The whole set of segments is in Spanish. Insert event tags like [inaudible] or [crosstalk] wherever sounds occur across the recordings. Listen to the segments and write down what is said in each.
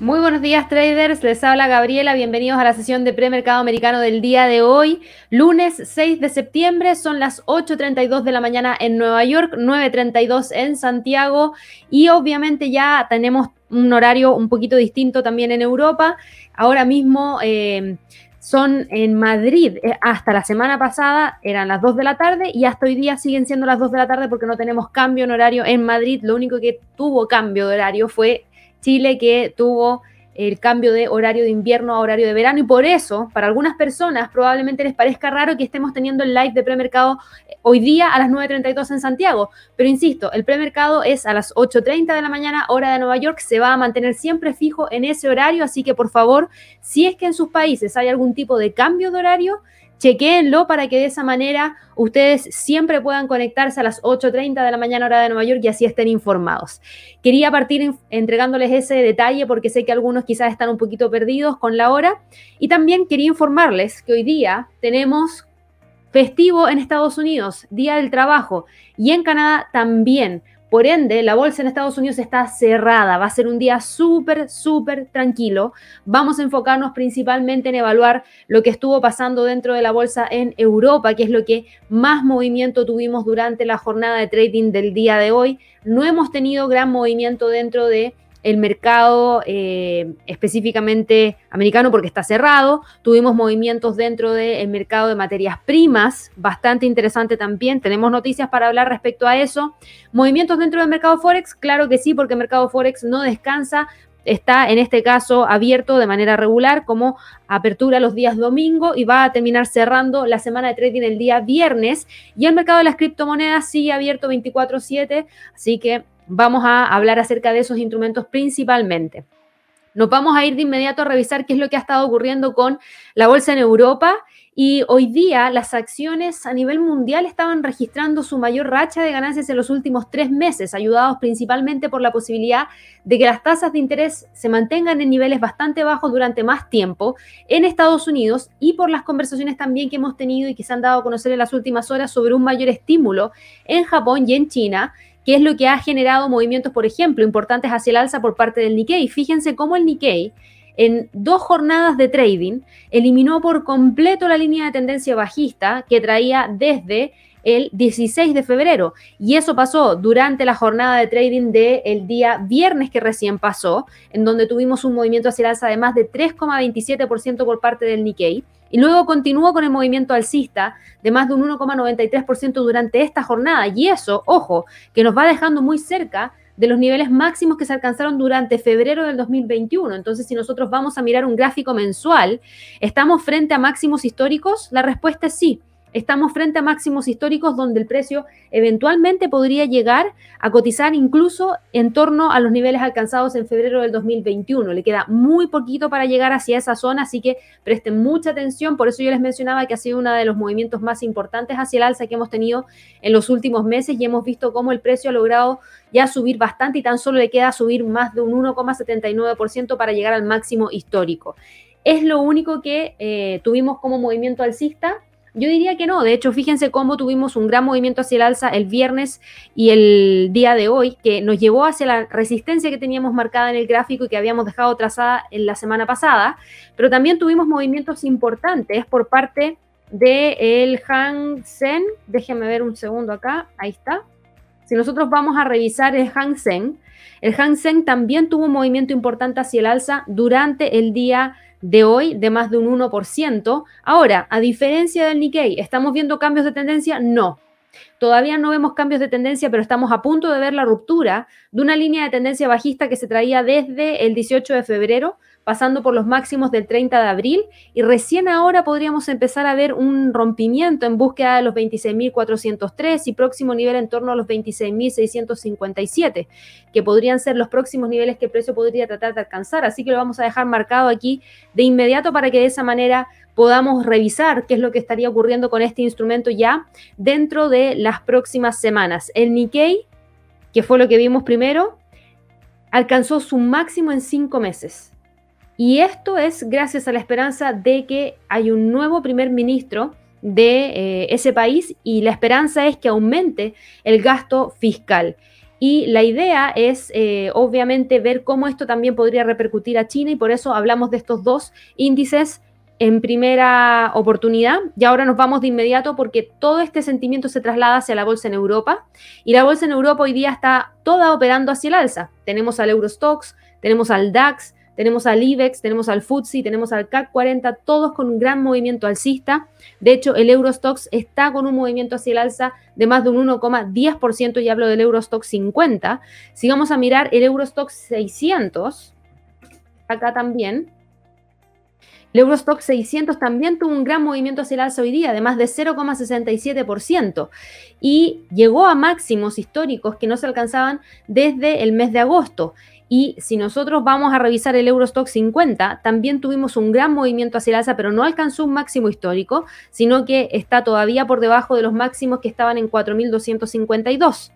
Muy buenos días traders, les habla Gabriela, bienvenidos a la sesión de premercado americano del día de hoy, lunes 6 de septiembre, son las 8.32 de la mañana en Nueva York, 9.32 en Santiago. Y obviamente ya tenemos un horario un poquito distinto también en Europa, ahora mismo... Eh, son en Madrid. Eh, hasta la semana pasada eran las 2 de la tarde y hasta hoy día siguen siendo las 2 de la tarde porque no tenemos cambio en horario en Madrid. Lo único que tuvo cambio de horario fue Chile que tuvo el cambio de horario de invierno a horario de verano y por eso, para algunas personas probablemente les parezca raro que estemos teniendo el live de premercado eh, hoy día a las 9.32 en Santiago, pero insisto, el premercado es a las 8.30 de la mañana hora de Nueva York, se va a mantener siempre fijo en ese horario, así que por favor, si es que en sus países hay algún tipo de cambio de horario, chequéenlo para que de esa manera ustedes siempre puedan conectarse a las 8.30 de la mañana hora de Nueva York y así estén informados. Quería partir entregándoles ese detalle porque sé que algunos quizás están un poquito perdidos con la hora y también quería informarles que hoy día tenemos festivo en Estados Unidos, Día del Trabajo, y en Canadá también. Por ende, la bolsa en Estados Unidos está cerrada. Va a ser un día súper, súper tranquilo. Vamos a enfocarnos principalmente en evaluar lo que estuvo pasando dentro de la bolsa en Europa, que es lo que más movimiento tuvimos durante la jornada de trading del día de hoy. No hemos tenido gran movimiento dentro de el mercado eh, específicamente americano porque está cerrado. Tuvimos movimientos dentro del mercado de materias primas, bastante interesante también. Tenemos noticias para hablar respecto a eso. Movimientos dentro del mercado Forex, claro que sí, porque el mercado Forex no descansa. Está en este caso abierto de manera regular como apertura los días domingo y va a terminar cerrando la semana de trading el día viernes. Y el mercado de las criptomonedas sigue abierto 24/7, así que vamos a hablar acerca de esos instrumentos principalmente. Nos vamos a ir de inmediato a revisar qué es lo que ha estado ocurriendo con la bolsa en Europa y hoy día las acciones a nivel mundial estaban registrando su mayor racha de ganancias en los últimos tres meses, ayudados principalmente por la posibilidad de que las tasas de interés se mantengan en niveles bastante bajos durante más tiempo en Estados Unidos y por las conversaciones también que hemos tenido y que se han dado a conocer en las últimas horas sobre un mayor estímulo en Japón y en China que es lo que ha generado movimientos, por ejemplo, importantes hacia el alza por parte del Nikkei. Fíjense cómo el Nikkei en dos jornadas de trading eliminó por completo la línea de tendencia bajista que traía desde el 16 de febrero. Y eso pasó durante la jornada de trading del día viernes que recién pasó, en donde tuvimos un movimiento hacia el alza de más de 3,27% por parte del Nikkei. Y luego continuó con el movimiento alcista de más de un 1,93% durante esta jornada. Y eso, ojo, que nos va dejando muy cerca de los niveles máximos que se alcanzaron durante febrero del 2021. Entonces, si nosotros vamos a mirar un gráfico mensual, ¿estamos frente a máximos históricos? La respuesta es sí. Estamos frente a máximos históricos donde el precio eventualmente podría llegar a cotizar incluso en torno a los niveles alcanzados en febrero del 2021. Le queda muy poquito para llegar hacia esa zona, así que presten mucha atención. Por eso yo les mencionaba que ha sido uno de los movimientos más importantes hacia el alza que hemos tenido en los últimos meses y hemos visto cómo el precio ha logrado ya subir bastante y tan solo le queda subir más de un 1,79% para llegar al máximo histórico. Es lo único que eh, tuvimos como movimiento alcista yo diría que no, de hecho, fíjense cómo tuvimos un gran movimiento hacia el alza el viernes y el día de hoy, que nos llevó hacia la resistencia que teníamos marcada en el gráfico y que habíamos dejado trazada en la semana pasada, pero también tuvimos movimientos importantes por parte del Hang Seng, déjenme ver un segundo acá, ahí está. Si nosotros vamos a revisar el Hang Seng, el Hang Seng también tuvo un movimiento importante hacia el alza durante el día de hoy de más de un 1%. Ahora, a diferencia del Nikkei, ¿estamos viendo cambios de tendencia? No. Todavía no vemos cambios de tendencia, pero estamos a punto de ver la ruptura de una línea de tendencia bajista que se traía desde el 18 de febrero pasando por los máximos del 30 de abril y recién ahora podríamos empezar a ver un rompimiento en búsqueda de los 26.403 y próximo nivel en torno a los 26.657, que podrían ser los próximos niveles que el precio podría tratar de alcanzar. Así que lo vamos a dejar marcado aquí de inmediato para que de esa manera podamos revisar qué es lo que estaría ocurriendo con este instrumento ya dentro de las próximas semanas. El Nikkei, que fue lo que vimos primero, alcanzó su máximo en cinco meses. Y esto es gracias a la esperanza de que hay un nuevo primer ministro de eh, ese país y la esperanza es que aumente el gasto fiscal. Y la idea es, eh, obviamente, ver cómo esto también podría repercutir a China y por eso hablamos de estos dos índices en primera oportunidad y ahora nos vamos de inmediato porque todo este sentimiento se traslada hacia la bolsa en Europa y la bolsa en Europa hoy día está toda operando hacia el alza. Tenemos al Eurostox, tenemos al DAX, tenemos al IBEX, tenemos al FTSE, tenemos al CAC 40, todos con un gran movimiento alcista. De hecho, el Eurostox está con un movimiento hacia el alza de más de un 1,10% y hablo del Eurostox 50. Si vamos a mirar el Eurostox 600, acá también, el Eurostock 600 también tuvo un gran movimiento hacia el alza hoy día, de más de 0,67%, y llegó a máximos históricos que no se alcanzaban desde el mes de agosto. Y si nosotros vamos a revisar el Eurostock 50, también tuvimos un gran movimiento hacia el alza, pero no alcanzó un máximo histórico, sino que está todavía por debajo de los máximos que estaban en 4.252.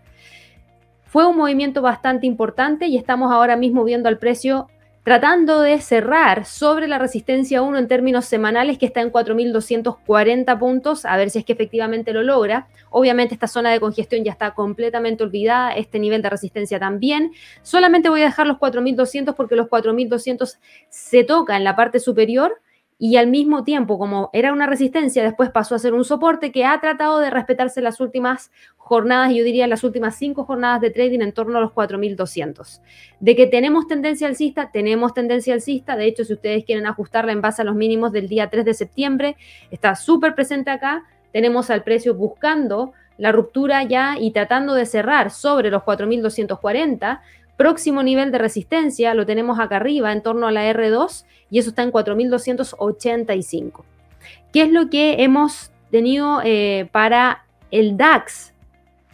Fue un movimiento bastante importante y estamos ahora mismo viendo al precio tratando de cerrar sobre la resistencia 1 en términos semanales que está en 4.240 puntos, a ver si es que efectivamente lo logra. Obviamente esta zona de congestión ya está completamente olvidada, este nivel de resistencia también. Solamente voy a dejar los 4.200 porque los 4.200 se toca en la parte superior y al mismo tiempo, como era una resistencia, después pasó a ser un soporte que ha tratado de respetarse las últimas jornadas, yo diría las últimas cinco jornadas de trading en torno a los 4.200. De que tenemos tendencia alcista, tenemos tendencia alcista. De hecho, si ustedes quieren ajustarla en base a los mínimos del día 3 de septiembre, está súper presente acá. Tenemos al precio buscando la ruptura ya y tratando de cerrar sobre los 4.240 Próximo nivel de resistencia lo tenemos acá arriba, en torno a la R2, y eso está en 4.285. ¿Qué es lo que hemos tenido eh, para el DAX?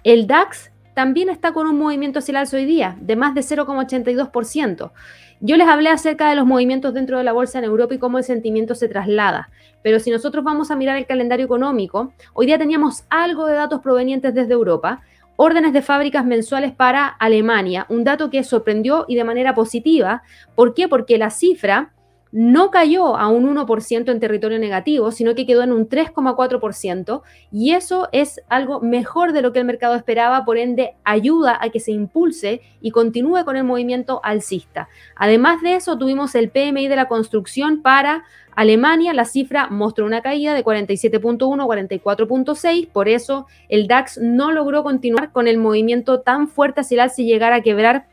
El DAX también está con un movimiento hacia el alza hoy día, de más de 0,82%. Yo les hablé acerca de los movimientos dentro de la bolsa en Europa y cómo el sentimiento se traslada. Pero si nosotros vamos a mirar el calendario económico, hoy día teníamos algo de datos provenientes desde Europa, órdenes de fábricas mensuales para Alemania, un dato que sorprendió y de manera positiva. ¿Por qué? Porque la cifra no cayó a un 1% en territorio negativo, sino que quedó en un 3,4%, y eso es algo mejor de lo que el mercado esperaba, por ende ayuda a que se impulse y continúe con el movimiento alcista. Además de eso, tuvimos el PMI de la construcción para Alemania, la cifra mostró una caída de 47.1 a 44.6, por eso el DAX no logró continuar con el movimiento tan fuerte hacia el alza y llegar a quebrar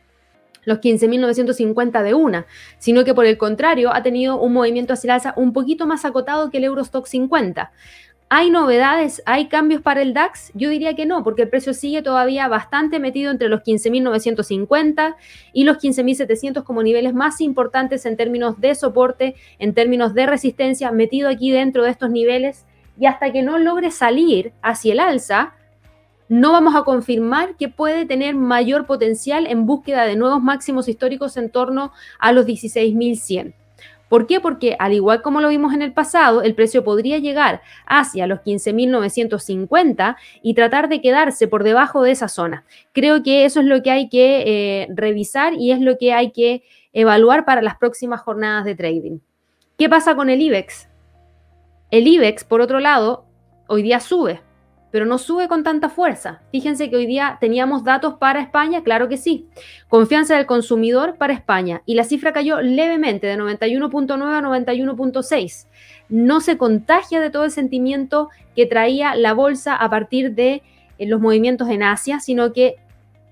los 15.950 de una, sino que por el contrario ha tenido un movimiento hacia el alza un poquito más acotado que el Eurostock 50. ¿Hay novedades? ¿Hay cambios para el DAX? Yo diría que no, porque el precio sigue todavía bastante metido entre los 15.950 y los 15.700 como niveles más importantes en términos de soporte, en términos de resistencia, metido aquí dentro de estos niveles. Y hasta que no logre salir hacia el alza, no vamos a confirmar que puede tener mayor potencial en búsqueda de nuevos máximos históricos en torno a los 16.100. ¿Por qué? Porque al igual como lo vimos en el pasado, el precio podría llegar hacia los 15.950 y tratar de quedarse por debajo de esa zona. Creo que eso es lo que hay que eh, revisar y es lo que hay que evaluar para las próximas jornadas de trading. ¿Qué pasa con el IBEX? El IBEX, por otro lado, hoy día sube pero no sube con tanta fuerza. Fíjense que hoy día teníamos datos para España, claro que sí. Confianza del consumidor para España y la cifra cayó levemente de 91.9 a 91.6. No se contagia de todo el sentimiento que traía la bolsa a partir de eh, los movimientos en Asia, sino que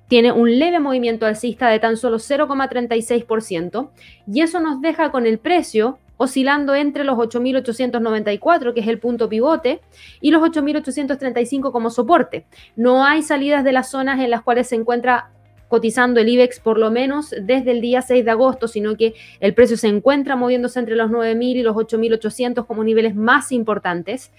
tiene un leve movimiento alcista de tan solo 0,36% y eso nos deja con el precio oscilando entre los 8.894, que es el punto pivote, y los 8.835 como soporte. No hay salidas de las zonas en las cuales se encuentra cotizando el IBEX por lo menos desde el día 6 de agosto, sino que el precio se encuentra moviéndose entre los 9.000 y los 8.800 como niveles más importantes.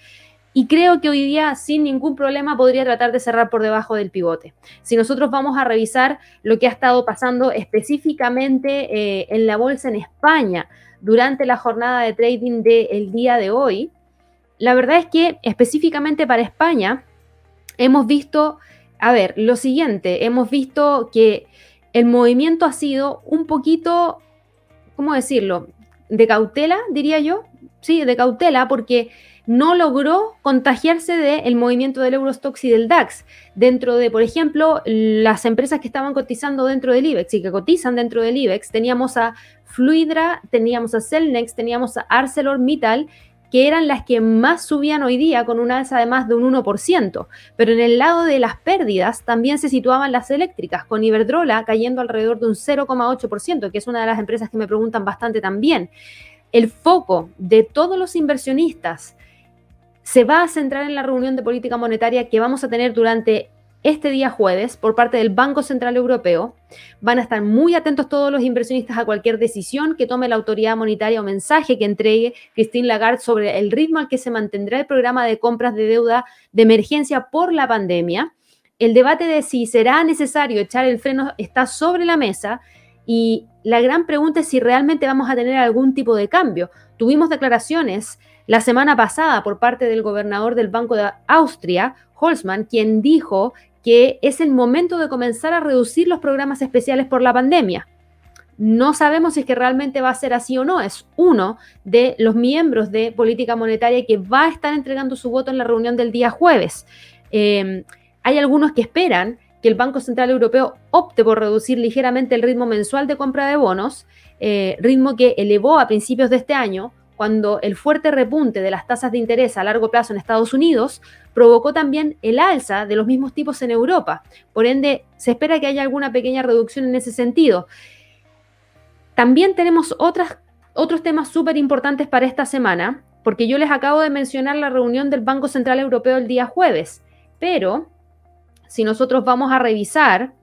Y creo que hoy día sin ningún problema podría tratar de cerrar por debajo del pivote. Si nosotros vamos a revisar lo que ha estado pasando específicamente eh, en la bolsa en España, durante la jornada de trading del día de hoy, la verdad es que específicamente para España hemos visto, a ver, lo siguiente, hemos visto que el movimiento ha sido un poquito, ¿cómo decirlo? De cautela, diría yo. Sí, de cautela, porque no logró contagiarse del movimiento del Eurostox y del DAX. Dentro de, por ejemplo, las empresas que estaban cotizando dentro del IBEX y que cotizan dentro del IBEX, teníamos a Fluidra, teníamos a Celnex, teníamos a ArcelorMittal, que eran las que más subían hoy día con una alza de más de un 1%. Pero en el lado de las pérdidas también se situaban las eléctricas, con Iberdrola cayendo alrededor de un 0,8%, que es una de las empresas que me preguntan bastante también. El foco de todos los inversionistas se va a centrar en la reunión de política monetaria que vamos a tener durante este día jueves por parte del Banco Central Europeo. Van a estar muy atentos todos los inversionistas a cualquier decisión que tome la autoridad monetaria o mensaje que entregue Christine Lagarde sobre el ritmo al que se mantendrá el programa de compras de deuda de emergencia por la pandemia. El debate de si será necesario echar el freno está sobre la mesa y la gran pregunta es si realmente vamos a tener algún tipo de cambio. Tuvimos declaraciones la semana pasada por parte del gobernador del Banco de Austria, Holzmann, quien dijo que es el momento de comenzar a reducir los programas especiales por la pandemia. No sabemos si es que realmente va a ser así o no. Es uno de los miembros de política monetaria que va a estar entregando su voto en la reunión del día jueves. Em, hay algunos que esperan que el Banco Central Europeo opte por reducir ligeramente el ritmo mensual de compra de bonos, eh, ritmo que elevó a principios de este año cuando el fuerte repunte de las tasas de interés a largo plazo en Estados Unidos provocó también el alza de los mismos tipos en Europa. Por ende, se espera que haya alguna pequeña reducción en ese sentido. También tenemos otros temas súper importantes para esta semana, porque yo les acabo de mencionar la reunión del Banco Central Europeo el día jueves, pero si nosotros vamos a revisar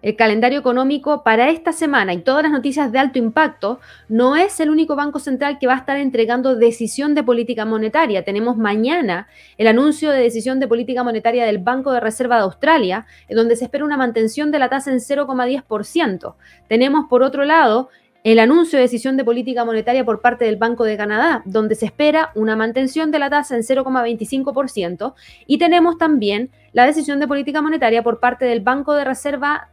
el calendario económico para esta semana y todas las noticias de alto impacto, no es el único banco central que va a estar entregando decisión de política monetaria. Tenemos mañana el anuncio de decisión de política monetaria del Banco de Reserva de Australia, en donde se espera una mantención de la tasa en 0,10%. Tenemos, por otro lado, el anuncio de decisión de política monetaria por parte del Banco de Canadá, donde se espera una mantención de la tasa en 0,25%, y tenemos también la decisión de política monetaria por parte del Banco de Reserva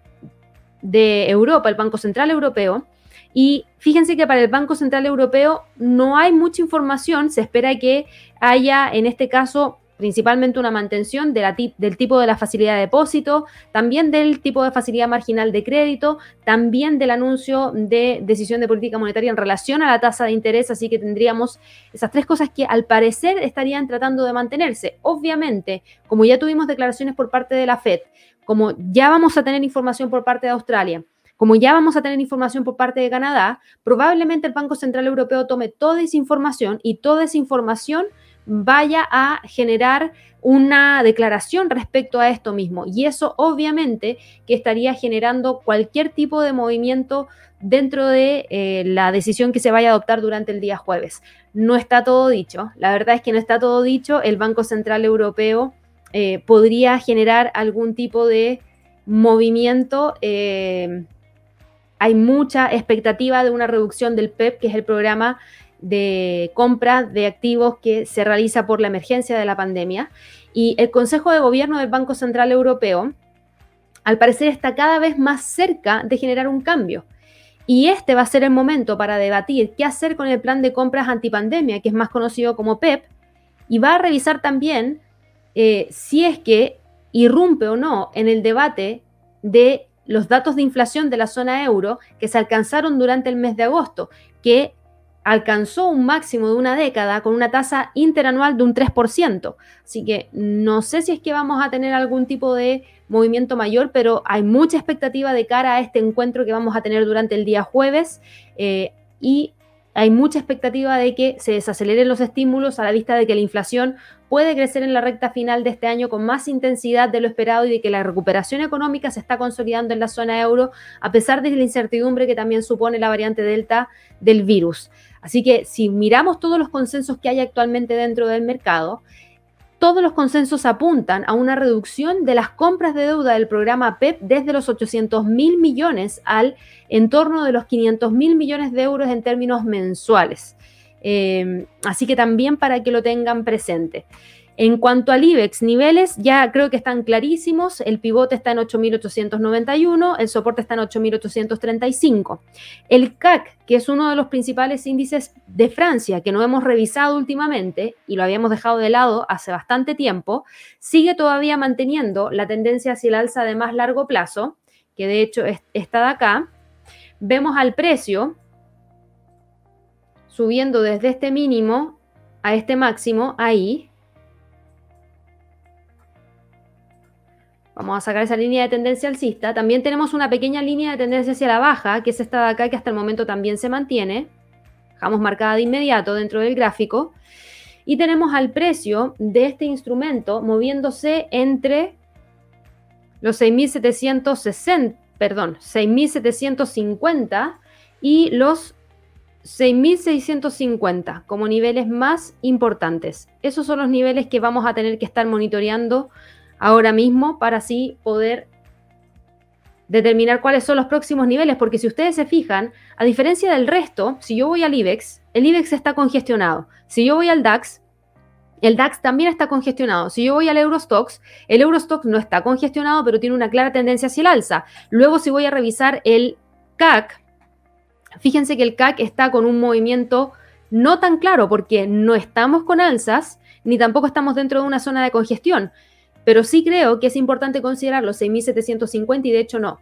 de Europa, el Banco Central Europeo. Y fíjense que para el Banco Central Europeo no hay mucha información, se espera que haya en este caso principalmente una mantención del tipo de la facilidad de depósito, también del tipo de facilidad marginal de crédito, también del anuncio de decisión de política monetaria en relación a la tasa de interés, así que tendríamos esas tres cosas que al parecer estarían tratando de mantenerse. Obviamente, como ya tuvimos declaraciones por parte de la Fed, como ya vamos a tener información por parte de Australia, como ya vamos a tener información por parte de Canadá, probablemente el Banco Central Europeo tome toda esa información y toda esa información vaya a generar una declaración respecto a esto mismo. Y eso obviamente que estaría generando cualquier tipo de movimiento dentro de eh, la decisión que se vaya a adoptar durante el día jueves. No está todo dicho. La verdad es que no está todo dicho. El Banco Central Europeo eh, podría generar algún tipo de movimiento. Eh, hay mucha expectativa de una reducción del PEP, e que es el programa de compra de activos que se realiza por la emergencia de la pandemia. Y el Consejo de Gobierno del Banco Central Europeo, al parecer, está cada vez más cerca de generar un cambio. Y este va a ser el momento para debatir qué hacer con el plan de compras antipandemia, que es más conocido como PEP, e y va a revisar también eh, si es que irrumpe o no en el debate de los datos de inflación de la zona euro que se alcanzaron durante el mes de agosto, que alcanzó un máximo de una década con una tasa interanual de un 3%. Así que no sé si es que vamos a tener algún tipo de movimiento mayor, pero hay mucha expectativa de cara a este encuentro que vamos a tener durante el día jueves eh, y hay mucha expectativa de que se desaceleren los estímulos a la vista de que la inflación puede crecer en la recta final de este año con más intensidad de lo esperado y de que la recuperación económica se está consolidando en la zona euro, a pesar de la incertidumbre que también supone la variante Delta del virus. Así que si miramos todos los consensos que hay actualmente dentro del mercado, todos los consensos apuntan a una reducción de las compras de deuda del programa PEP e desde los 800 mil millones al entorno de los 500 mil millones de euros en términos mensuales. Em, así que también para que lo tengan presente. En cuanto al IBEX, niveles ya creo que están clarísimos. El pivote está en 8.891, el soporte está en 8.835. El CAC, que es uno de los principales índices de Francia, que no hemos revisado últimamente y lo habíamos dejado de lado hace bastante tiempo, sigue todavía manteniendo la tendencia hacia el alza de más largo plazo, que de hecho está de acá. Vemos al precio subiendo desde este mínimo a este máximo ahí Vamos a sacar esa línea de tendencia alcista. También tenemos una pequeña línea de tendencia hacia la baja, que es esta de acá, que hasta el momento también se mantiene. Dejamos marcada de inmediato dentro del gráfico. Y tenemos al precio de este instrumento moviéndose entre los 6.760, perdón, 6.750 y los 6.650 como niveles más importantes. Esos son los niveles que vamos a tener que estar monitoreando ahora mismo para así poder determinar cuáles son los próximos niveles, porque si ustedes se fijan, a diferencia del resto, si yo voy al IBEX, el IBEX está congestionado. Si yo voy al DAX, el DAX también está congestionado. Si yo voy al Eurostox, el Eurostox no está congestionado, pero tiene una clara tendencia hacia el alza. Luego, si voy a revisar el CAC, fíjense que el CAC está con un movimiento no tan claro, porque no estamos con alzas, ni tampoco estamos dentro de una zona de congestión. Pero sí creo que es importante considerar los 6.750 y de hecho no,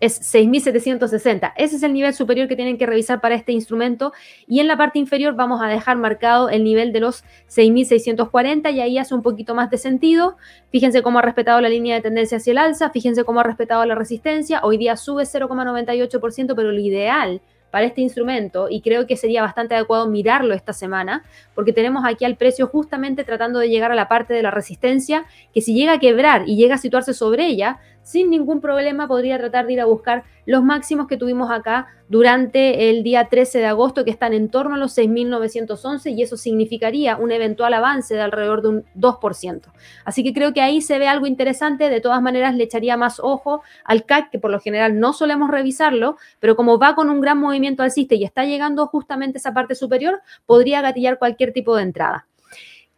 es 6.760. Ese es el nivel superior que tienen que revisar para este instrumento y en la parte inferior vamos a dejar marcado el nivel de los 6.640 y ahí hace un poquito más de sentido. Fíjense cómo ha respetado la línea de tendencia hacia el alza, fíjense cómo ha respetado la resistencia. Hoy día sube 0,98%, pero lo ideal para este instrumento y creo que sería bastante adecuado mirarlo esta semana porque tenemos aquí al precio justamente tratando de llegar a la parte de la resistencia que si llega a quebrar y llega a situarse sobre ella, sin ningún problema podría tratar de ir a buscar los máximos que tuvimos acá durante el día 13 de agosto, que están en torno a los 6.911, y eso significaría un eventual avance de alrededor de un 2%. Así que creo que ahí se ve algo interesante. De todas maneras, le echaría más ojo al CAC, que por lo general no solemos revisarlo, pero como va con un gran movimiento alcista y está llegando justamente esa parte superior, podría gatillar cualquier tipo de entrada.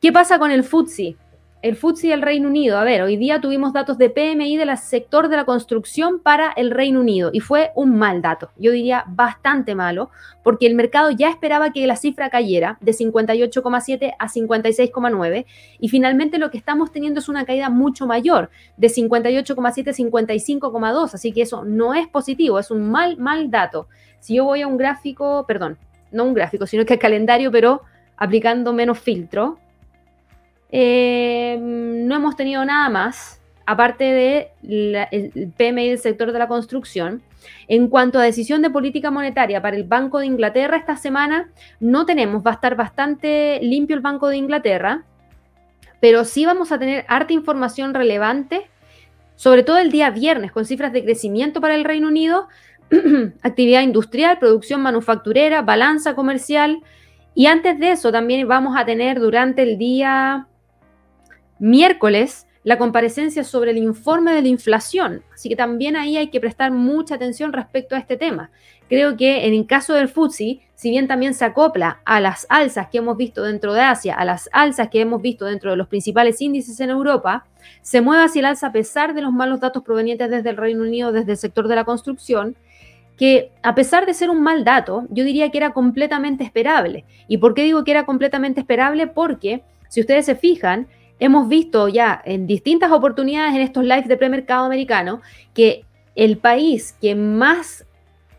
¿Qué pasa con el FTSE? El FTSE del Reino Unido. A ver, hoy día tuvimos datos de PMI del sector de la construcción para el Reino Unido y fue un mal dato, yo diría bastante malo, porque el mercado ya esperaba que la cifra cayera de 58,7 a 56,9 y finalmente lo que estamos teniendo es una caída mucho mayor, de 58,7 a 55,2, así que eso no es positivo, es un mal, mal dato. Si yo voy a un gráfico, perdón, no un gráfico, sino que el calendario, pero aplicando menos filtro, eh, no hemos tenido nada más, aparte del PMI del sector de la construcción. En cuanto a decisión de política monetaria para el Banco de Inglaterra, esta semana no tenemos, va a estar bastante limpio el Banco de Inglaterra, pero sí vamos a tener harta información relevante, sobre todo el día viernes, con cifras de crecimiento para el Reino Unido, [clears throat] actividad industrial, producción manufacturera, balanza comercial, y antes de eso también vamos a tener durante el día miércoles la comparecencia sobre el informe de la inflación. Así que también ahí hay que prestar mucha atención respecto a este tema. Creo que en el caso del FTSE, si bien también se acopla a las alzas que hemos visto dentro de Asia, a las alzas que hemos visto dentro de los principales índices en Europa, se mueve hacia el alza a pesar de los malos datos provenientes desde el Reino Unido, desde el sector de la construcción, que a pesar de ser un mal dato, yo diría que era completamente esperable. ¿Y por qué digo que era completamente esperable? Porque si ustedes se fijan, hemos visto ya en distintas oportunidades en estos lives de premercado americano que el país que más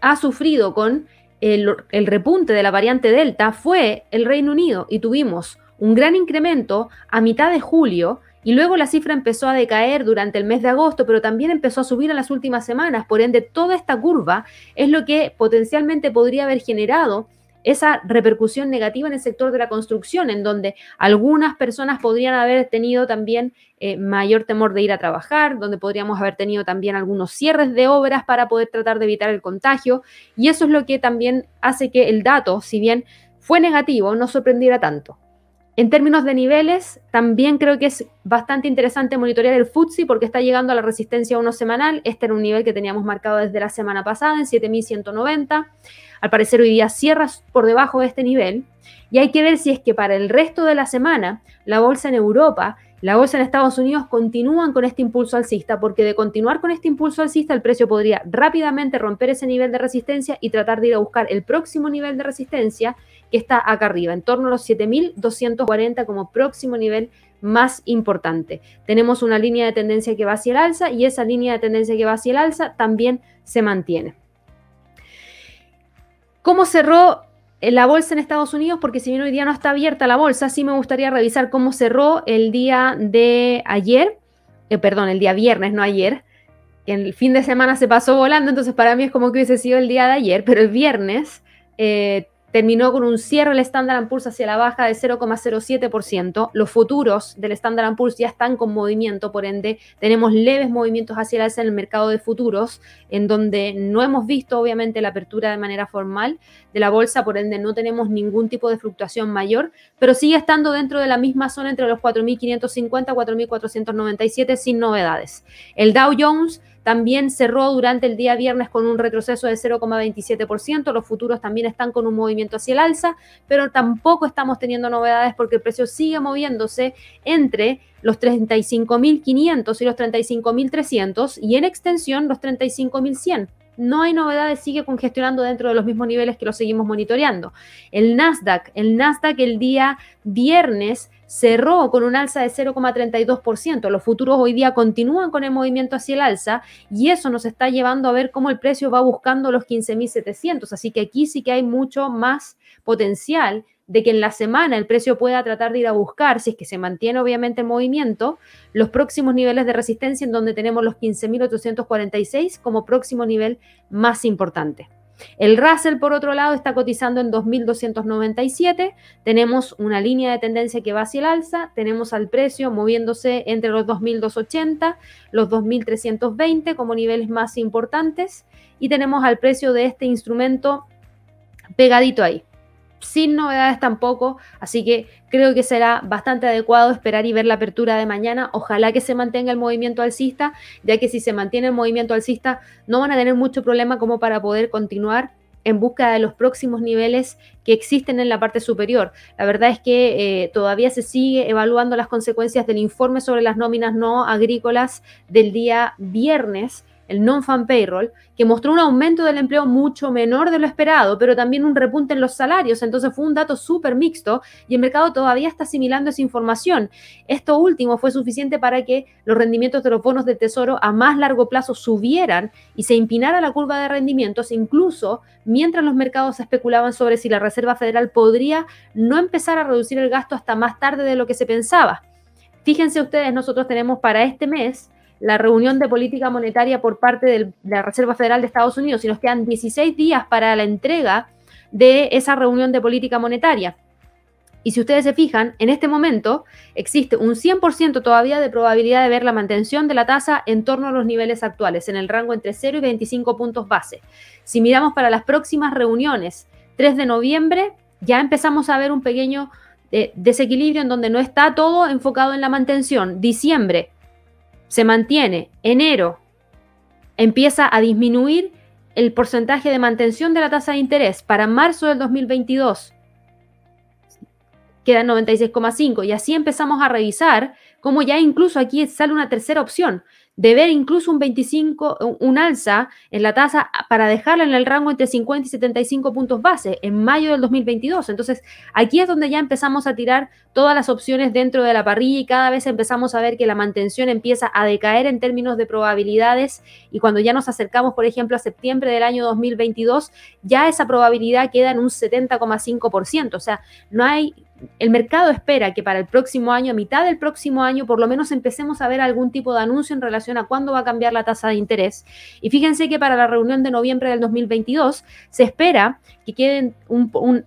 ha sufrido con el, el, repunte de la variante Delta fue el Reino Unido y tuvimos un gran incremento a mitad de julio y luego la cifra empezó a decaer durante el mes de agosto, pero también empezó a subir en las últimas semanas. Por ende, toda esta curva es lo que potencialmente podría haber generado esa repercusión negativa en el sector de la construcción, en donde algunas personas podrían haber tenido también eh, mayor temor de ir a trabajar, donde podríamos haber tenido también algunos cierres de obras para poder tratar de evitar el contagio. Y eso es lo que también hace que el dato, si bien fue negativo, no sorprendiera tanto. En términos de niveles, también creo que es bastante interesante monitorear el FTSE porque está llegando a la resistencia 1 semanal. Este era un nivel que teníamos marcado desde la semana pasada en 7190. Al parecer hoy día cierra por debajo de este nivel. Y hay que ver si es que para el resto de la semana la bolsa en Europa la bolsa en Estados Unidos continúan con este impulso alcista, porque de continuar con este impulso alcista, el precio podría rápidamente romper ese nivel de resistencia y tratar de ir a buscar el próximo nivel de resistencia que está acá arriba, en torno a los 7.240 como próximo nivel más importante. Tenemos una línea de tendencia que va hacia el alza y esa línea de tendencia que va hacia el alza también se mantiene. ¿Cómo cerró la bolsa en Estados Unidos, porque si bien hoy día no está abierta la bolsa, sí me gustaría revisar cómo cerró el día de ayer, eh, perdón, el día viernes, no ayer. El fin de semana se pasó volando, entonces para mí es como que hubiese sido el día de ayer, pero el viernes eh, terminó con un cierre del Standard Poor's hacia la baja de 0,07%. Los futuros del Standard Poor's ya están con movimiento, por ende tenemos leves movimientos hacia el alza en el mercado de futuros, en donde no hemos visto obviamente la apertura de manera formal de la bolsa, por ende no tenemos ningún tipo de fluctuación mayor, pero sigue estando dentro de la misma zona entre los 4.550 y 4.497 sin novedades. El Dow Jones también cerró durante el día viernes con un retroceso de 0,27%. Los futuros también están con un movimiento hacia el alza, pero tampoco estamos teniendo novedades porque el precio sigue moviéndose entre los 35.500 y los 35.300 y en extensión los 35.100 no hay novedades, sigue congestionando dentro de los mismos niveles que lo seguimos monitoreando. El Nasdaq, el Nasdaq el día viernes cerró con un alza de 0,32%. Los futuros hoy día continúan con el movimiento hacia el alza y eso nos está llevando a ver cómo el precio va buscando los 15.700. Así que aquí sí que hay mucho más potencial de que en la semana el precio pueda tratar de ir a buscar, si es que se mantiene obviamente el movimiento, los próximos niveles de resistencia en donde tenemos los 15.846 como próximo nivel más importante. El Russell, por otro lado, está cotizando en 2.297. Tenemos una línea de tendencia que va hacia el alza. Tenemos al precio moviéndose entre los 2.280, los 2.320 como niveles más importantes. Y tenemos al precio de este instrumento pegadito ahí sin novedades tampoco, así que creo que será bastante adecuado esperar y ver la apertura de mañana. Ojalá que se mantenga el movimiento alcista, ya que si se mantiene el movimiento alcista no van a tener mucho problema como para poder continuar en busca de los próximos niveles que existen en la parte superior. La verdad es que eh, todavía se sigue evaluando las consecuencias del informe sobre las nóminas no agrícolas del día viernes el non-fan payroll, que mostró un aumento del empleo mucho menor de lo esperado, pero también un repunte en los salarios. Entonces fue un dato súper mixto y el mercado todavía está asimilando esa información. Esto último fue suficiente para que los rendimientos de los bonos del Tesoro a más largo plazo subieran y se empinara la curva de rendimientos, incluso mientras los mercados especulaban sobre si la Reserva Federal podría no empezar a reducir el gasto hasta más tarde de lo que se pensaba. Fíjense ustedes, nosotros tenemos para este mes la reunión de política monetaria por parte de la Reserva Federal de Estados Unidos y nos quedan 16 días para la entrega de esa reunión de política monetaria. Y si ustedes se fijan, en este momento existe un 100% todavía de probabilidad de ver la mantención de la tasa en torno a los niveles actuales, en el rango entre 0 y 25 puntos base. Si miramos para las próximas reuniones, 3 de noviembre, ya empezamos a ver un pequeño eh, desequilibrio en donde no está todo enfocado en la mantención. Diciembre, se mantiene, enero empieza a disminuir el porcentaje de mantención de la tasa de interés para marzo del 2022 queda 96,5 y así empezamos a revisar cómo ya incluso aquí sale una tercera opción de ver incluso un 25, un alza en la tasa para dejarla en el rango entre 50 y 75 puntos base en mayo del 2022. Entonces, aquí es donde ya empezamos a tirar todas las opciones dentro de la parrilla y cada vez empezamos a ver que la mantención empieza a decaer en términos de probabilidades y cuando ya nos acercamos, por ejemplo, a septiembre del año 2022, ya esa probabilidad queda en un 70,5%. O sea, no hay el mercado espera que para el próximo año, a mitad del próximo año, por lo menos empecemos a ver algún tipo de anuncio en relación a cuándo va a cambiar la tasa de interés. Y fíjense que para la reunión de noviembre del 2022 se espera que queden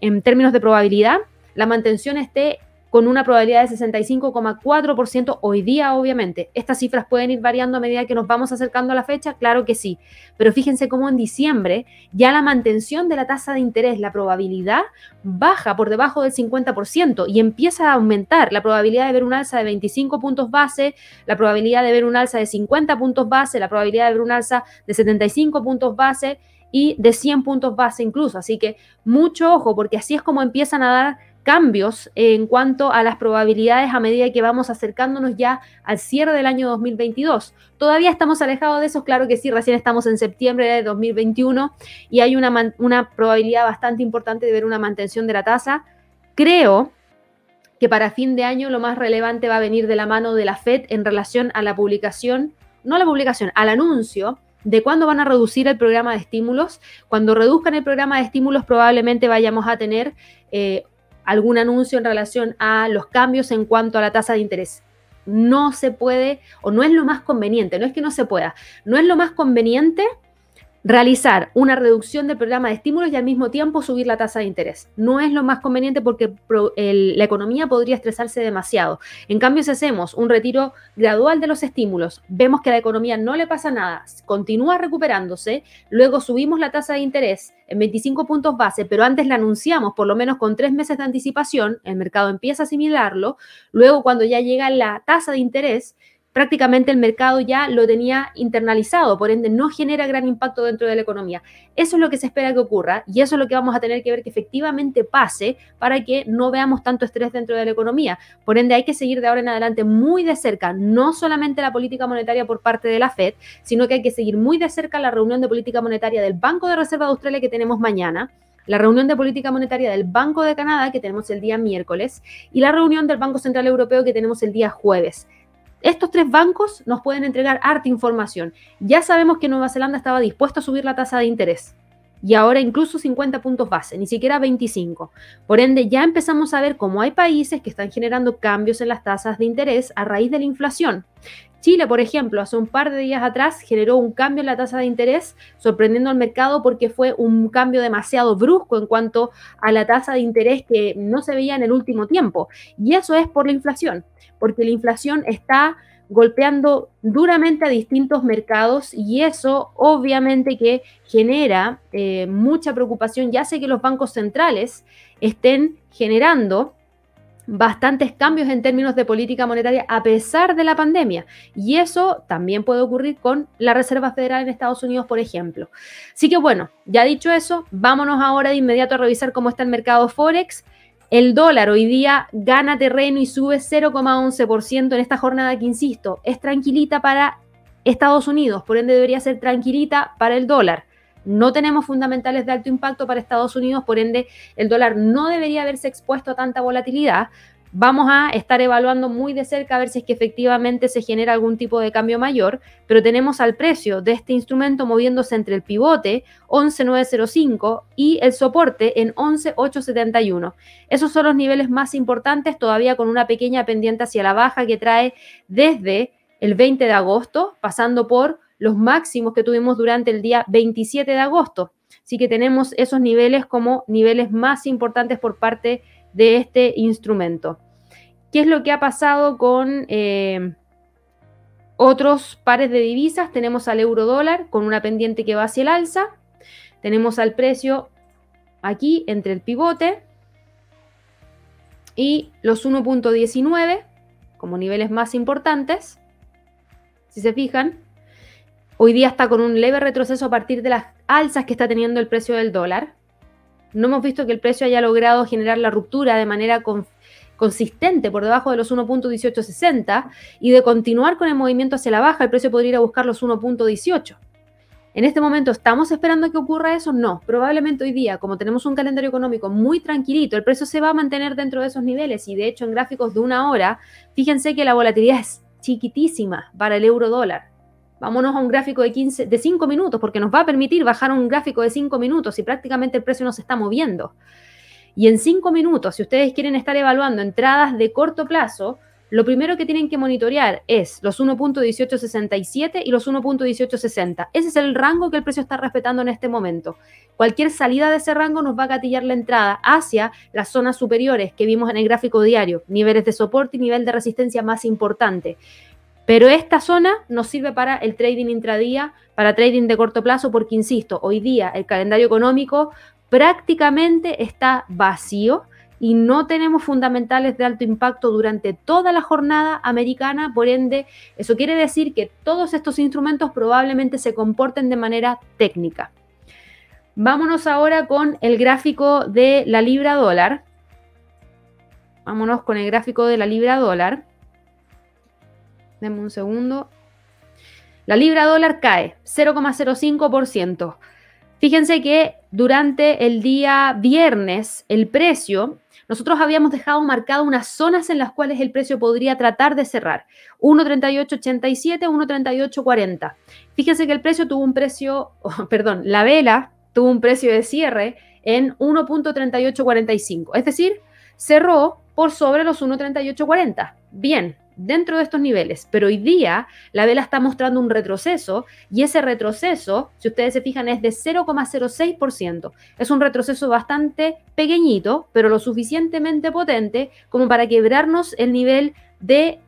en términos de probabilidad, la mantención esté con una probabilidad de 65,4% hoy día, obviamente. Estas cifras pueden ir variando a medida que nos vamos acercando a la fecha, claro que sí, pero fíjense cómo en diciembre ya la mantención de la tasa de interés, la probabilidad baja por debajo del 50% y empieza a aumentar la probabilidad de ver un alza de 25 puntos base, la probabilidad de ver un alza de 50 puntos base, la probabilidad de ver un alza de 75 puntos base y de 100 puntos base incluso. Así que mucho ojo, porque así es como empiezan a dar cambios en cuanto a las probabilidades a medida que vamos acercándonos ya al cierre del año 2022. Todavía estamos alejados de eso, claro que sí, recién estamos en septiembre de 2021 y hay una, una probabilidad bastante importante de ver una mantención de la tasa. Creo que para fin de año lo más relevante va a venir de la mano de la Fed en relación a la publicación, no a la publicación, al anuncio de cuándo van a reducir el programa de estímulos. Cuando reduzcan el programa de estímulos probablemente vayamos a tener eh, algún anuncio en relación a los cambios en cuanto a la tasa de interés. No se puede o no es lo más conveniente, no es que no se pueda, no es lo más conveniente realizar una reducción del programa de estímulos y al mismo tiempo subir la tasa de interés. No es lo más conveniente porque la economía podría estresarse demasiado. En cambio, si hacemos un retiro gradual de los estímulos, vemos que a la economía no le pasa nada, continúa recuperándose, luego subimos la tasa de interés en 25 puntos base, pero antes la anunciamos por lo menos con tres meses de anticipación, el mercado empieza a asimilarlo, luego cuando ya llega la tasa de interés, prácticamente el mercado ya lo tenía internalizado, por ende no genera gran impacto dentro de la economía. Eso es lo que se espera que ocurra y eso es lo que vamos a tener que ver que efectivamente pase para que no veamos tanto estrés dentro de la economía. Por ende hay que seguir de ahora en adelante muy de cerca, no solamente la política monetaria por parte de la Fed, sino que hay que seguir muy de cerca la reunión de política monetaria del Banco de Reserva de Australia que tenemos mañana la reunión de política monetaria del Banco de Canadá que tenemos el día miércoles y la reunión del Banco Central Europeo que tenemos el día jueves. Estos tres bancos nos pueden entregar harta información. Ya sabemos que Nueva Zelanda estaba dispuesto a subir la tasa de interés y ahora incluso 50 puntos base, ni siquiera 25. Por ende, ya empezamos a ver cómo hay países que están generando cambios en las tasas de interés a raíz de la inflación. Chile, por ejemplo, hace un par de días atrás generó un cambio en la tasa de interés, sorprendiendo al mercado porque fue un cambio demasiado brusco en cuanto a la tasa de interés que no se veía en el último tiempo. Y eso es por la inflación porque la inflación está golpeando duramente a distintos mercados y eso obviamente que genera eh, mucha preocupación, ya sé que los bancos centrales estén generando bastantes cambios en términos de política monetaria a pesar de la pandemia. Y eso también puede ocurrir con la Reserva Federal en Estados Unidos, por ejemplo. Así que bueno, ya dicho eso, vámonos ahora de inmediato a revisar cómo está el mercado Forex. El dólar hoy día gana terreno y sube 0,11% en esta jornada que, insisto, es tranquilita para Estados Unidos, por ende debería ser tranquilita para el dólar. No tenemos fundamentales de alto impacto para Estados Unidos, por ende el dólar no debería haberse expuesto a tanta volatilidad, Vamos a estar evaluando muy de cerca a ver si es que efectivamente se genera algún tipo de cambio mayor, pero tenemos al precio de este instrumento moviéndose entre el pivote 11.905 y el soporte en 11.871. Esos son los niveles más importantes, todavía con una pequeña pendiente hacia la baja que trae desde el 20 de agosto, pasando por los máximos que tuvimos durante el día 27 de agosto. Así que tenemos esos niveles como niveles más importantes por parte de este instrumento. ¿Qué es lo que ha pasado con eh, otros pares de divisas? Tenemos al euro dólar con una pendiente que va hacia el alza. Tenemos al precio aquí entre el pivote y los 1.19 como niveles más importantes. Si se fijan, hoy día está con un leve retroceso a partir de las alzas que está teniendo el precio del dólar no hemos visto que el precio haya logrado generar la ruptura de manera consistente por debajo de los 1.1860 y de continuar con el movimiento hacia la baja, el precio podría ir a buscar los 1.18. En este momento, ¿estamos esperando que ocurra eso? No. Probablemente hoy día, como tenemos un calendario económico muy tranquilito, el precio se va a mantener dentro de esos niveles y de hecho en gráficos de una hora, fíjense que la volatilidad es chiquitísima para el euro dólar. Vámonos a un gráfico de, 15, de 5 minutos, porque nos va a permitir bajar un gráfico de 5 minutos y prácticamente el precio no se está moviendo. Y en 5 minutos, si ustedes quieren estar evaluando entradas de corto plazo, lo primero que tienen que monitorear es los 1.1867 y los 1.1860. Ese es el rango que el precio está respetando en este momento. Cualquier salida de ese rango nos va a gatillar la entrada hacia las zonas superiores que vimos en el gráfico diario, niveles de soporte y nivel de resistencia más importante. Pero esta zona nos sirve para el trading intradía, para trading de corto plazo, porque insisto, hoy día el calendario económico prácticamente está vacío y no tenemos fundamentales de alto impacto durante toda la jornada americana, por ende, eso quiere decir que todos estos instrumentos probablemente se comporten de manera técnica. Vámonos ahora con el gráfico de la libra dólar. Vámonos con el gráfico de la libra dólar. Denme un segundo. La libra dólar cae 0,05%. Fíjense que durante el día viernes el precio, nosotros habíamos dejado marcado unas zonas en las cuales el precio podría tratar de cerrar. 1.3887, 1.3840. Fíjense que el precio tuvo un precio, [laughs] perdón, la vela tuvo un precio de cierre en 1.3845. Es decir, cerró por sobre los 1.3840. Bien, dentro de estos niveles, pero hoy día la vela está mostrando un retroceso y ese retroceso, si ustedes se fijan, es de 0,06%. Es un retroceso bastante pequeñito, pero lo suficientemente potente como para quebrarnos el nivel de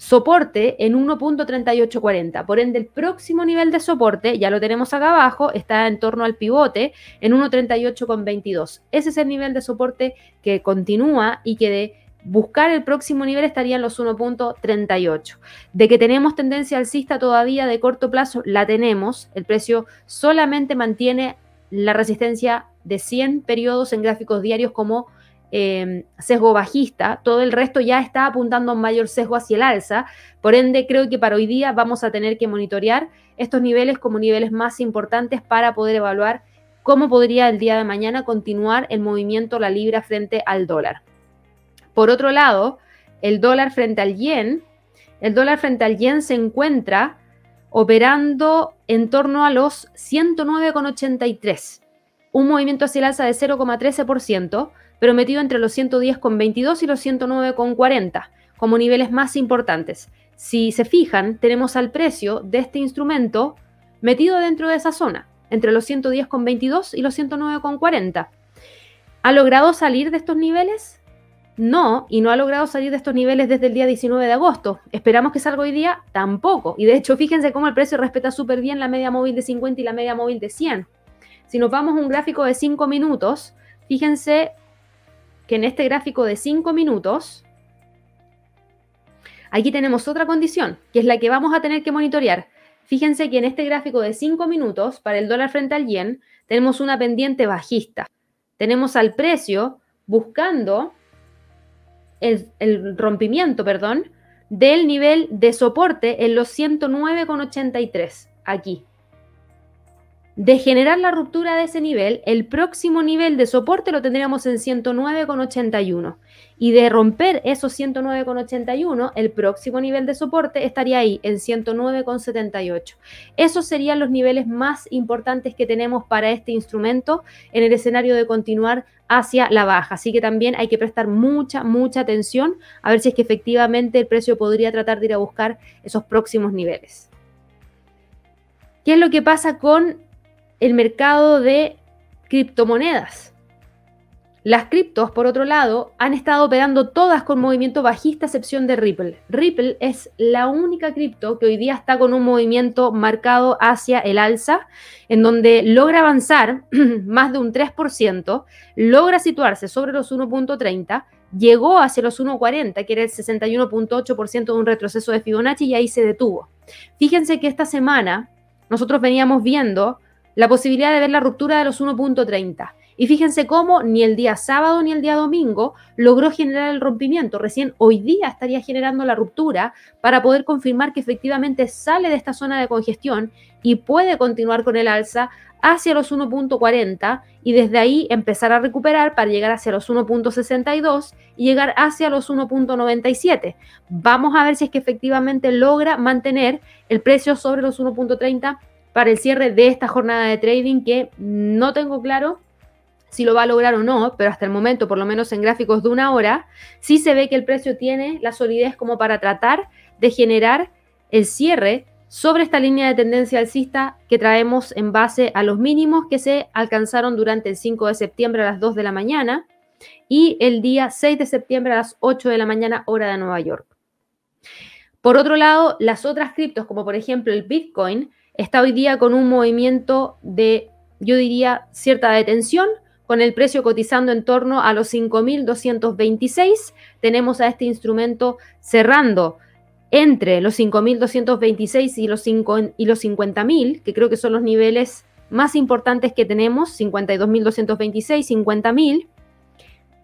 soporte en 1.3840. Por ende, el próximo nivel de soporte, ya lo tenemos acá abajo, está en torno al pivote en 1.3822. Ese es el nivel de soporte que continúa y que de buscar el próximo nivel estarían los 1.38. De que tenemos tendencia alcista todavía de corto plazo, la tenemos. El precio solamente mantiene la resistencia de 100 periodos en gráficos diarios como em, sesgo bajista. Todo el resto ya está apuntando a un mayor sesgo hacia el alza. Por ende, creo que para hoy día vamos a tener que monitorear estos niveles como niveles más importantes para poder evaluar cómo podría el día de mañana continuar el movimiento la libra frente al dólar. Por otro lado, el dólar frente al yen, el dólar frente al yen se encuentra operando en torno a los 109,83, un movimiento hacia el alza de 0,13%, pero metido entre los 110,22 y los 109,40 como niveles más importantes. Si se fijan, tenemos al precio de este instrumento metido dentro de esa zona, entre los 110,22 y los 109,40. ¿Ha logrado salir de estos niveles? No, y no ha logrado salir de estos niveles desde el día 19 de agosto. Esperamos que salga hoy día, tampoco. Y de hecho, fíjense cómo el precio respeta súper bien la media móvil de 50 y la media móvil de 100. Si nos vamos a un gráfico de 5 minutos, fíjense que en este gráfico de 5 minutos, aquí tenemos otra condición, que es la que vamos a tener que monitorear. Fíjense que en este gráfico de 5 minutos, para el dólar frente al yen, tenemos una pendiente bajista. Tenemos al precio buscando el, rompimiento, perdón, del nivel de soporte en los 109,83 aquí de generar la ruptura de ese nivel, el próximo nivel de soporte lo tendríamos en 109,81. Y de romper esos 109,81, el próximo nivel de soporte estaría ahí, en 109,78. Esos serían los niveles más importantes que tenemos para este instrumento en el escenario de continuar hacia la baja. Así que también hay que prestar mucha, mucha atención a ver si es que efectivamente el precio podría tratar de ir a buscar esos próximos niveles. ¿Qué es lo que pasa con el mercado de criptomonedas. Las criptos, por otro lado, han estado operando todas con movimiento bajista, excepción de Ripple. Ripple es la única cripto que hoy día está con un movimiento marcado hacia el alza, en donde logra avanzar [clears throat] más de un 3%, logra situarse sobre los 1.30, llegó hacia los 1.40, que era el 61.8% de un retroceso de Fibonacci, y ahí se detuvo. Fíjense que esta semana nosotros veníamos viendo la posibilidad de ver la ruptura de los 1.30. Y fíjense cómo ni el día sábado ni el día domingo logró generar el rompimiento. Recién hoy día estaría generando la ruptura para poder confirmar que efectivamente sale de esta zona de congestión y puede continuar con el alza hacia los 1.40 y desde ahí empezar a recuperar para llegar hacia los 1.62 y llegar hacia los 1.97. Vamos a ver si es que efectivamente logra mantener el precio sobre los 1.30 para el cierre de esta jornada de trading que no tengo claro si lo va a lograr o no, pero hasta el momento, por lo menos en gráficos de una hora, sí se ve que el precio tiene la solidez como para tratar de generar el cierre sobre esta línea de tendencia alcista que traemos en base a los mínimos que se alcanzaron durante el 5 de septiembre a las 2 de la mañana y el día 6 de septiembre a las 8 de la mañana hora de Nueva York. Por otro lado, las otras criptos, como por ejemplo el Bitcoin, está hoy día con un movimiento de, yo diría, cierta detención, con el precio cotizando en torno a los 5.226. Tenemos a este instrumento cerrando entre los 5.226 y los, los 50.000, que creo que son los niveles más importantes que tenemos, 52.226, 50.000,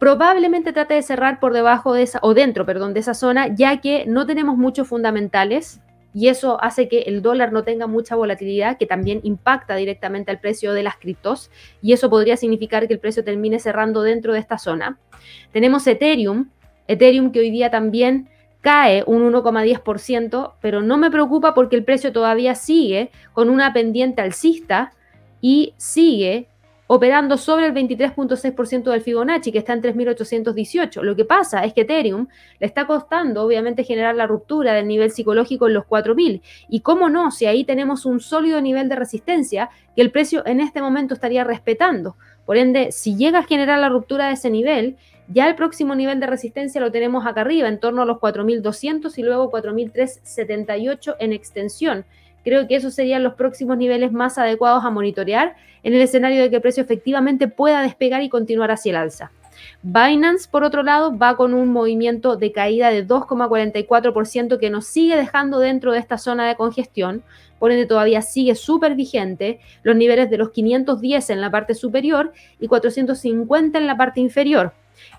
probablemente trate de cerrar por debajo de esa, o dentro, perdón, de esa zona, ya que no tenemos muchos fundamentales y eso hace que el dólar no tenga mucha volatilidad, que también impacta directamente al precio de las criptos, y eso podría significar que el precio termine cerrando dentro de esta zona. Tenemos Ethereum, Ethereum que hoy día también cae un 1,10%, pero no me preocupa porque el precio todavía sigue con una pendiente alcista y sigue operando sobre el 23.6% del Fibonacci, que está en 3.818. Lo que pasa es que Ethereum le está costando, obviamente, generar la ruptura del nivel psicológico en los 4.000. Y cómo no, si ahí tenemos un sólido nivel de resistencia que el precio en este momento estaría respetando. Por ende, si llega a generar la ruptura de ese nivel, ya el próximo nivel de resistencia lo tenemos acá arriba, en torno a los 4.200 y luego 4.378 en extensión. Creo que esos serían los próximos niveles más adecuados a monitorear en el escenario de que el precio efectivamente pueda despegar y continuar hacia el alza. Binance, por otro lado, va con un movimiento de caída de 2,44% que nos sigue dejando dentro de esta zona de congestión, por ende todavía sigue súper vigente los niveles de los 510 en la parte superior y 450 en la parte inferior.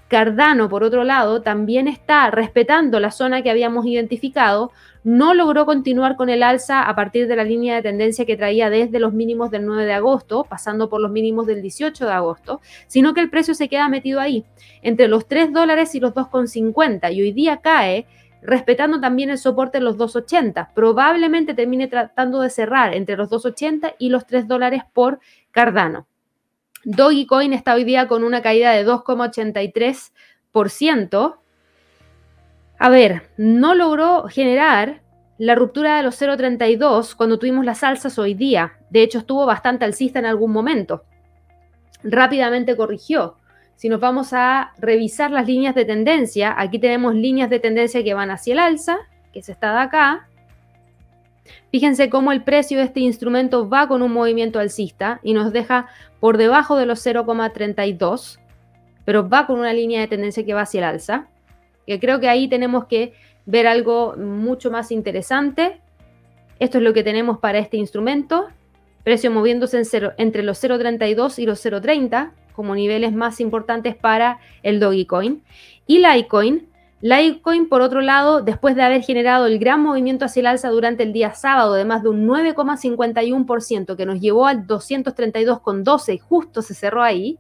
Cardano, por otro lado, también está respetando la zona que habíamos identificado, no logró continuar con el alza a partir de la línea de tendencia que traía desde los mínimos del 9 de agosto, pasando por los mínimos del 18 de agosto, sino que el precio se queda metido ahí, entre los 3 dólares y los 2,50, y hoy día cae respetando también el soporte en los 2,80. Probablemente termine tratando de cerrar entre los 2,80 y los 3 dólares por Cardano. Dogecoin está hoy día con una caída de 2,83%. A ver, no logró generar la ruptura de los 0,32 cuando tuvimos las alzas hoy día. De hecho, estuvo bastante alcista en algún momento. Rápidamente corrigió. Si nos vamos a revisar las líneas de tendencia, aquí tenemos líneas de tendencia que van hacia el alza, que es esta de acá, Fíjense cómo el precio de este instrumento va con un movimiento alcista y nos deja por debajo de los 0,32, pero va con una línea de tendencia que va hacia el alza. Que creo que ahí tenemos que ver algo mucho más interesante. Esto es lo que tenemos para este instrumento. Precio moviéndose entre los 0,32 y los 0,30 como niveles más importantes para el Dogecoin. Y Litecoin Litecoin, por otro lado, después de haber generado el gran movimiento hacia el alza durante el día sábado de más de un 9,51% que nos llevó al 232,12 y justo se cerró ahí,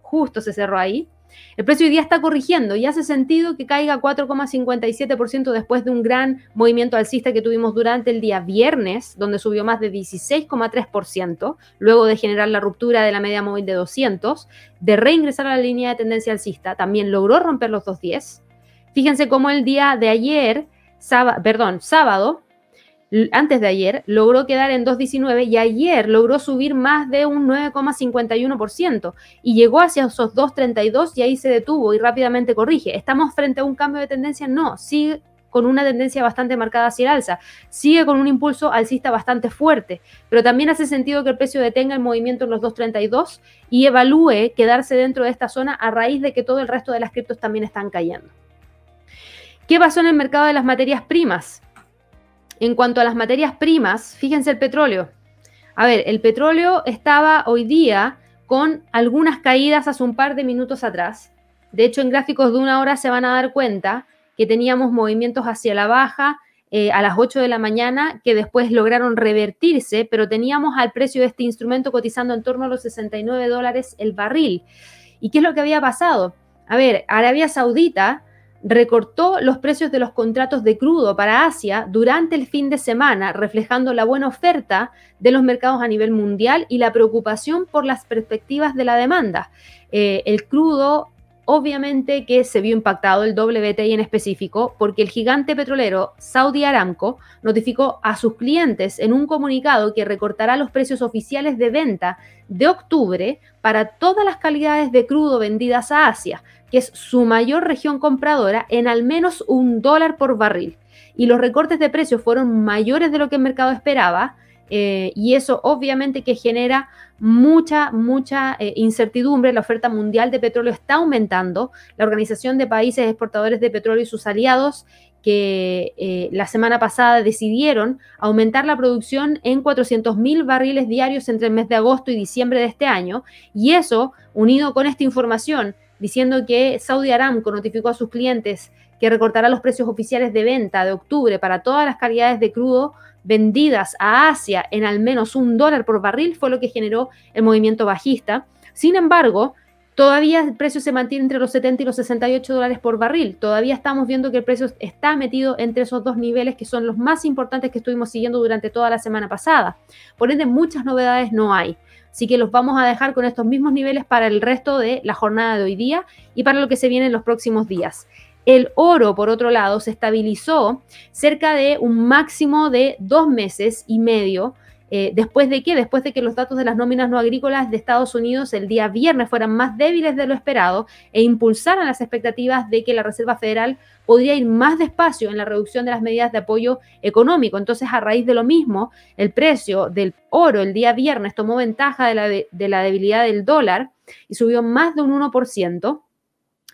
justo se cerró ahí, el precio hoy día está corrigiendo y hace sentido que caiga 4,57% después de un gran movimiento alcista que tuvimos durante el día viernes, donde subió más de 16,3%, luego de generar la ruptura de la media móvil de 200, de reingresar a la línea de tendencia alcista, también logró romper los 210 Fíjense cómo el día de ayer, sábado, perdón, sábado, antes de ayer, logró quedar en 2.19 y ayer logró subir más de un 9,51% y llegó hacia esos 2.32 y ahí se detuvo y rápidamente corrige. ¿Estamos frente a un cambio de tendencia? No, sigue con una tendencia bastante marcada hacia el alza, sigue con un impulso alcista bastante fuerte, pero también hace sentido que el precio detenga el movimiento en los 2.32 y evalúe quedarse dentro de esta zona a raíz de que todo el resto de las criptos también están cayendo. ¿Qué pasó en el mercado de las materias primas? En cuanto a las materias primas, fíjense el petróleo. A ver, el petróleo estaba hoy día con algunas caídas hace un par de minutos atrás. De hecho, en gráficos de una hora se van a dar cuenta que teníamos movimientos hacia la baja eh, a las 8 de la mañana que después lograron revertirse, pero teníamos al precio de este instrumento cotizando en torno a los 69 dólares el barril. ¿Y qué es lo que había pasado? A ver, Arabia Saudita recortó los precios de los contratos de crudo para Asia durante el fin de semana, reflejando la buena oferta de los mercados a nivel mundial y la preocupación por las perspectivas de la demanda. Eh, el crudo obviamente que se vio impactado el WTI en específico porque el gigante petrolero Saudi Aramco notificó a sus clientes en un comunicado que recortará los precios oficiales de venta de octubre para todas las calidades de crudo vendidas a Asia, que es su mayor región compradora, en al menos un dólar por barril. Y los recortes de precios fueron mayores de lo que el mercado esperaba, eh, y eso obviamente que genera mucha, mucha eh, incertidumbre. La oferta mundial de petróleo está aumentando. La Organización de Países Exportadores de Petróleo y sus aliados que eh, la semana pasada decidieron aumentar la producción en 400.000 barriles diarios entre el mes de agosto y diciembre de este año. Y eso, unido con esta información diciendo que Saudi Aramco notificó a sus clientes que recortará los precios oficiales de venta de octubre para todas las calidades de crudo, vendidas a Asia en al menos un dólar por barril fue lo que generó el movimiento bajista. Sin embargo, todavía el precio se mantiene entre los 70 y los 68 dólares por barril. Todavía estamos viendo que el precio está metido entre esos dos niveles que son los más importantes que estuvimos siguiendo durante toda la semana pasada. Por ende, muchas novedades no hay. Así que los vamos a dejar con estos mismos niveles para el resto de la jornada de hoy día y para lo que se viene en los próximos días. El oro, por otro lado, se estabilizó cerca de un máximo de dos meses y medio. Eh, ¿Después de qué? Después de que los datos de las nóminas no agrícolas de Estados Unidos el día viernes fueran más débiles de lo esperado e impulsaran las expectativas de que la Reserva Federal podría ir más despacio en la reducción de las medidas de apoyo económico. Entonces, a raíz de lo mismo, el precio del oro el día viernes tomó ventaja de la, de la debilidad del dólar y subió más de un 1%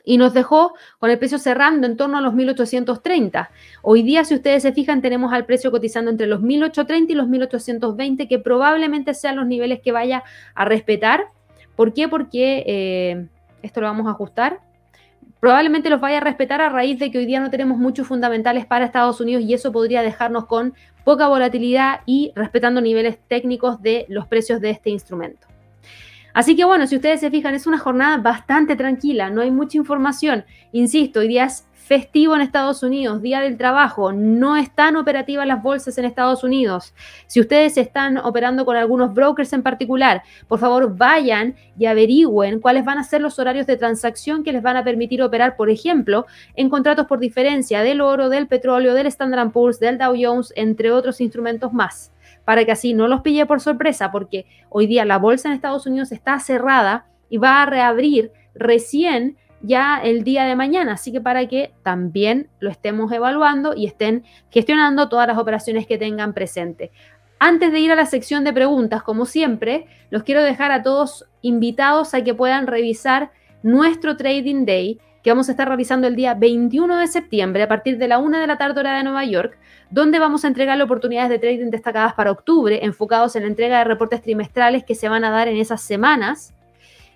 y nos dejó con el precio cerrando en torno a los 1830. Hoy día, si ustedes se fijan, tenemos al precio cotizando entre los 1830 y los 1820, que probablemente sean los niveles que vaya a respetar. ¿Por qué? Porque eh, esto lo vamos a ajustar. Probablemente los vaya a respetar a raíz de que hoy día no tenemos muchos fundamentales para Estados Unidos y eso podría dejarnos con poca volatilidad y respetando niveles técnicos de los precios de este instrumento. Así que bueno, si ustedes se fijan, es una jornada bastante tranquila, no hay mucha información. Insisto, hoy día es festivo en Estados Unidos, día del trabajo, no están operativas las bolsas en Estados Unidos. Si ustedes están operando con algunos brokers en particular, por favor vayan y averigüen cuáles van a ser los horarios de transacción que les van a permitir operar, por ejemplo, en contratos por diferencia del oro, del petróleo, del Standard Poor's, del Dow Jones, entre otros instrumentos más para que así no los pille por sorpresa, porque hoy día la bolsa en Estados Unidos está cerrada y va a reabrir recién ya el día de mañana, así que para que también lo estemos evaluando y estén gestionando todas las operaciones que tengan presente. Antes de ir a la sección de preguntas, como siempre, los quiero dejar a todos invitados a que puedan revisar nuestro Trading Day que vamos a estar realizando el día 21 de septiembre a partir de la 1 de la tarde hora de Nueva York, donde vamos a entregar oportunidades de trading destacadas para octubre, enfocados en la entrega de reportes trimestrales que se van a dar en esas semanas.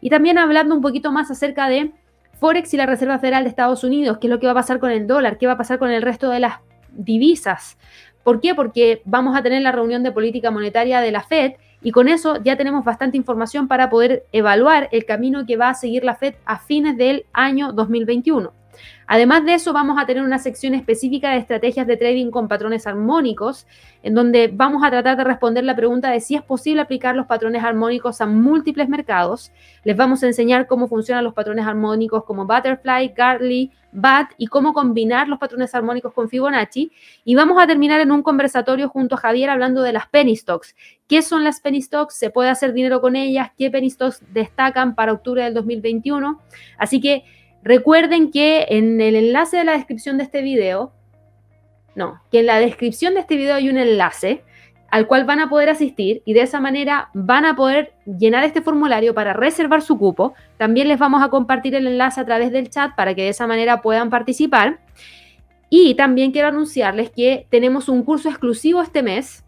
Y también hablando un poquito más acerca de Forex y la Reserva Federal de Estados Unidos, qué es lo que va a pasar con el dólar, qué va a pasar con el resto de las divisas. ¿Por qué? Porque vamos a tener la reunión de política monetaria de la Fed y con eso ya tenemos bastante información para poder evaluar el camino que va a seguir la Fed a fines del año 2021. Además de eso, vamos a tener una sección específica de estrategias de trading con patrones armónicos, en donde vamos a tratar de responder la pregunta de si es posible aplicar los patrones armónicos a múltiples mercados. Les vamos a enseñar cómo funcionan los patrones armónicos como Butterfly, Gartley, BAT y cómo combinar los patrones armónicos con Fibonacci. Y vamos a terminar en un conversatorio junto a Javier hablando de las penny stocks. ¿Qué son las penny stocks? ¿Se puede hacer dinero con ellas? ¿Qué penny stocks destacan para octubre del 2021? Así que Recuerden que en el enlace de la descripción de este video, no, que en la descripción de este video hay un enlace al cual van a poder asistir y de esa manera van a poder llenar este formulario para reservar su cupo. También les vamos a compartir el enlace a través del chat para que de esa manera puedan participar. Y también quiero anunciarles que tenemos un curso exclusivo este mes,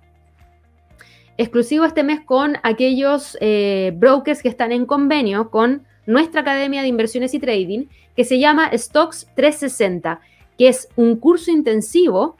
exclusivo este mes con aquellos eh, brokers que están en convenio con nuestra Academia de Inversiones y Trading, que se llama Stocks 360, que es un curso intensivo,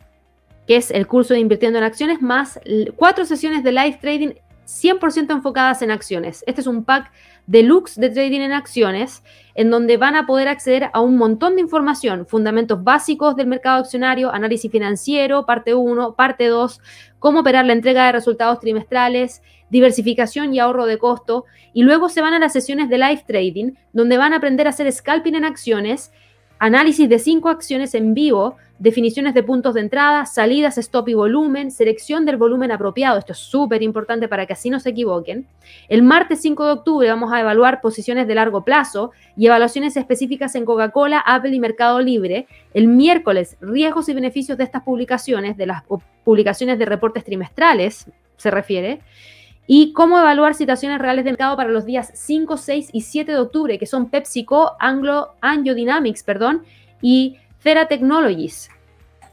que es el curso de invirtiendo en acciones, más cuatro sesiones de live trading 100% enfocadas en acciones. Este es un pack deluxe de trading en acciones, en donde van a poder acceder a un montón de información, fundamentos básicos del mercado accionario, análisis financiero, parte 1, parte 2, cómo operar la entrega de resultados trimestrales, diversificación y ahorro de costo, y luego se van a las sesiones de live trading, donde van a aprender a hacer scalping en acciones análisis de cinco acciones en vivo, definiciones de puntos de entrada, salidas, stop y volumen, selección del volumen apropiado. Esto es súper importante para que así no se equivoquen. El martes 5 de octubre vamos a evaluar posiciones de largo plazo y evaluaciones específicas en Coca-Cola, Apple y Mercado Libre. El miércoles, riesgos y beneficios de estas publicaciones, de las publicaciones de reportes trimestrales, se refiere y cómo evaluar situaciones reales de mercado para los días 5, 6 y 7 de octubre, que son PepsiCo, Anglo, Angiodynamics, perdón, y Cera Technologies.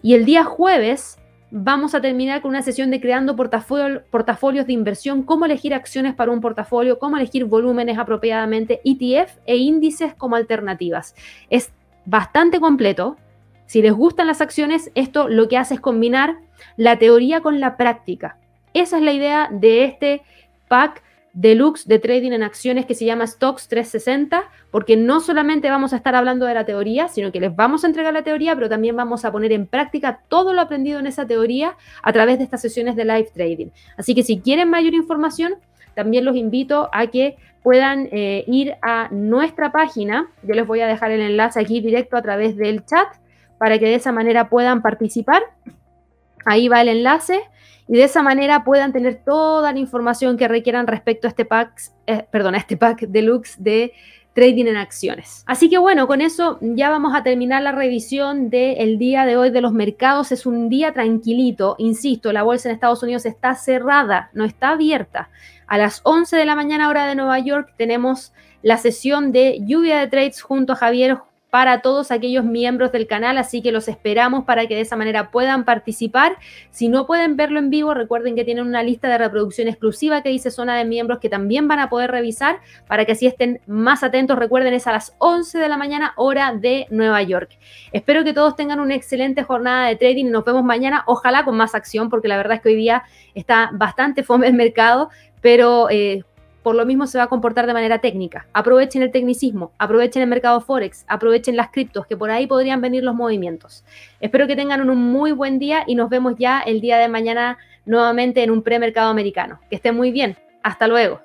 Y el día jueves vamos a terminar con una sesión de creando portafolios de inversión, cómo elegir acciones para un portafolio, cómo elegir volúmenes apropiadamente, ETF e índices como alternativas. Es bastante completo. Si les gustan las acciones, esto lo que hace es combinar la teoría con la práctica. Esa es la idea de este pack deluxe de trading en acciones que se llama Stocks 360, porque no solamente vamos a estar hablando de la teoría, sino que les vamos a entregar la teoría, pero también vamos a poner en práctica todo lo aprendido en esa teoría a través de estas sesiones de live trading. Así que si quieren mayor información, también los invito a que puedan eh, ir a nuestra página. Yo les voy a dejar el enlace aquí directo a través del chat para que de esa manera puedan participar. Ahí va el enlace y de esa manera puedan tener toda la información que requieran respecto a este pack, eh, perdón, a este pack deluxe de trading en acciones. Así que bueno, con eso ya vamos a terminar la revisión del día de hoy de los mercados. Es un día tranquilito, insisto, la bolsa en Estados Unidos está cerrada, no está abierta. A las 11 de la mañana hora de Nueva York tenemos la sesión de lluvia de trades junto a Javier para todos aquellos miembros del canal, así que los esperamos para que de esa manera puedan participar. Si no pueden verlo en vivo, recuerden que tienen una lista de reproducción exclusiva que dice zona de miembros que también van a poder revisar para que así estén más atentos. Recuerden, es a las 11 de la mañana hora de Nueva York. Espero que todos tengan una excelente jornada de trading y nos vemos mañana, ojalá con más acción, porque la verdad es que hoy día está bastante fome el mercado, pero... Eh, por lo mismo se va a comportar de manera técnica. Aprovechen el tecnicismo, aprovechen el mercado Forex, aprovechen las criptos, que por ahí podrían venir los movimientos. Espero que tengan un muy buen día y nos vemos ya el día de mañana nuevamente en un premercado americano. Que estén muy bien. Hasta luego.